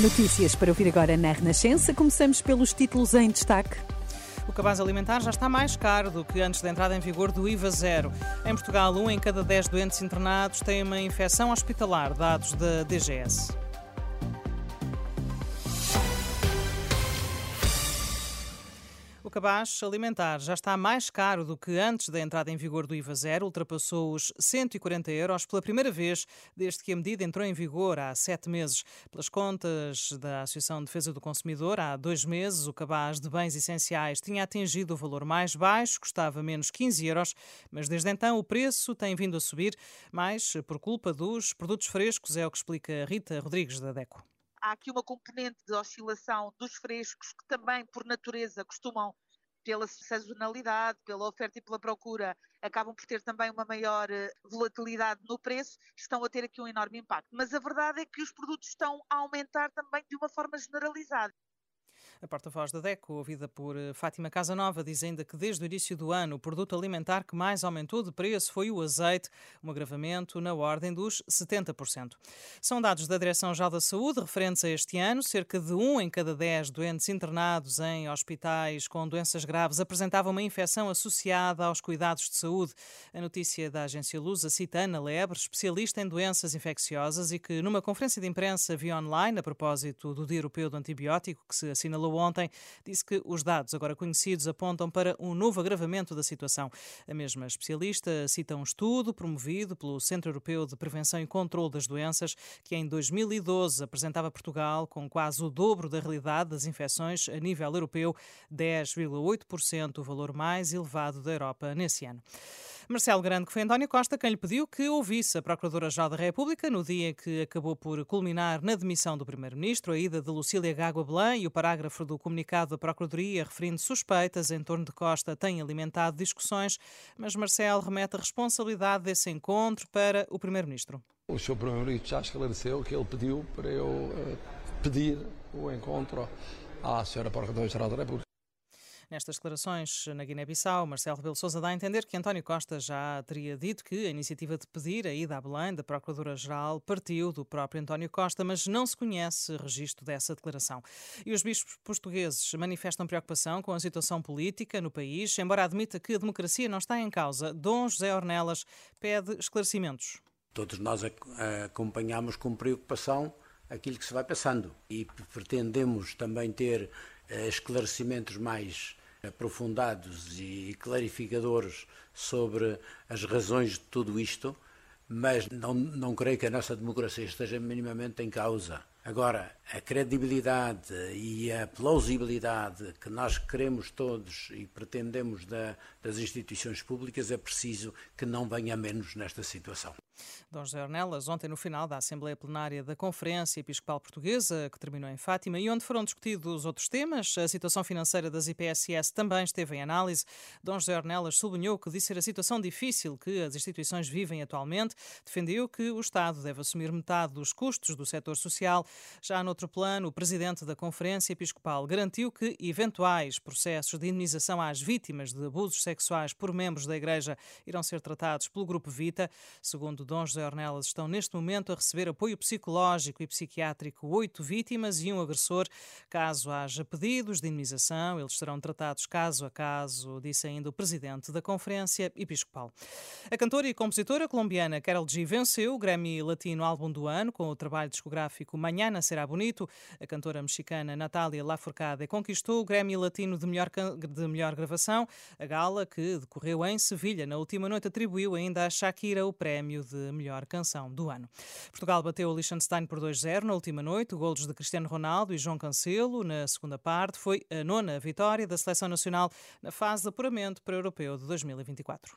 Notícias para ouvir agora na Renascença. Começamos pelos títulos em destaque. O cabaz alimentar já está mais caro do que antes da entrada em vigor do IVA zero. Em Portugal, um em cada dez doentes internados tem uma infecção hospitalar, dados da DGS. O cabaz alimentar já está mais caro do que antes da entrada em vigor do IVA zero, ultrapassou os 140 euros pela primeira vez desde que a medida entrou em vigor há sete meses. Pelas contas da Associação de Defesa do Consumidor, há dois meses o cabaz de bens essenciais tinha atingido o valor mais baixo, custava menos 15 euros, mas desde então o preço tem vindo a subir, mais por culpa dos produtos frescos, é o que explica Rita Rodrigues da DECO há aqui uma componente de oscilação dos frescos que também, por natureza, costumam, pela sazonalidade, pela oferta e pela procura, acabam por ter também uma maior eh, volatilidade no preço, estão a ter aqui um enorme impacto. Mas a verdade é que os produtos estão a aumentar também de uma forma generalizada. A porta-voz da DECO, ouvida por eh, Fátima Casanova, diz ainda que desde o início do ano o produto alimentar que mais aumentou de preço foi o azeite, um agravamento na ordem dos 70%. São dados da Direção-Geral da Saúde referentes a este ano. Cerca de um em cada dez doentes internados em hospitais com doenças graves apresentavam uma infecção associada aos cuidados de saúde. A notícia da agência Lusa cita Ana Lebre, especialista em doenças infecciosas e que numa conferência de imprensa via online a propósito do Dia Europeu do Antibiótico que se assinalou ontem, disse que os dados agora conhecidos apontam para um novo agravamento da situação. A mesma especialista cita um estudo promovido pelo Centro Europeu de Prevenção e Controlo das Doenças, que em 2012 apresentava Portugal com quase o dobro da realidade das infecções a nível europeu, 10,8%, o valor mais elevado da Europa nesse ano. Marcelo Grande, que foi António Costa quem lhe pediu que ouvisse a Procuradora-Geral da República no dia que acabou por culminar na demissão do Primeiro-Ministro, a ida de Lucília Gágua Belém e o parágrafo do comunicado da Procuradoria referindo suspeitas em torno de Costa tem alimentado discussões, mas Marcelo remete a responsabilidade desse encontro para o Primeiro-Ministro. O Sr. Primeiro-Ministro já esclareceu que ele pediu para eu uh, pedir o encontro à Sra. Procuradora-Geral da República. Nestas declarações na Guiné-Bissau, Marcelo Rebelo Sousa dá a entender que António Costa já teria dito que a iniciativa de pedir a ida a Belém da Procuradora-Geral partiu do próprio António Costa, mas não se conhece registro dessa declaração. E os bispos portugueses manifestam preocupação com a situação política no país, embora admita que a democracia não está em causa. Dom José Ornelas pede esclarecimentos. Todos nós acompanhamos com preocupação aquilo que se vai passando e pretendemos também ter eh, esclarecimentos mais aprofundados e clarificadores sobre as razões de tudo isto, mas não, não creio que a nossa democracia esteja minimamente em causa. Agora, a credibilidade e a plausibilidade que nós queremos todos e pretendemos da, das instituições públicas é preciso que não venha menos nesta situação. Dom José Ornelas, ontem no final da Assembleia Plenária da Conferência Episcopal Portuguesa, que terminou em Fátima, e onde foram discutidos outros temas, a situação financeira das IPSS também esteve em análise. Dom José Ornelas sublinhou que disse ser a situação difícil que as instituições vivem atualmente, defendeu que o Estado deve assumir metade dos custos do setor social. Já noutro plano, o presidente da Conferência Episcopal garantiu que eventuais processos de indenização às vítimas de abusos sexuais por membros da Igreja irão ser tratados pelo Grupo Vita. Segundo Dom José Ornelas estão neste momento a receber apoio psicológico e psiquiátrico oito vítimas e um agressor. Caso haja pedidos de indemnização, eles serão tratados caso a caso, disse ainda o presidente da Conferência Episcopal. A cantora e compositora colombiana Carol G venceu o Grammy Latino Álbum do Ano com o trabalho discográfico Manhã Será Bonito. A cantora mexicana Natália Lafourcade conquistou o Grammy Latino de melhor, de melhor gravação. A gala, que decorreu em Sevilha na última noite, atribuiu ainda a Shakira o prémio de melhor canção do ano. Portugal bateu o Liechtenstein por 2-0 na última noite. Golos de Cristiano Ronaldo e João Cancelo na segunda parte. Foi a nona vitória da seleção nacional na fase de apuramento para o Europeu de 2024.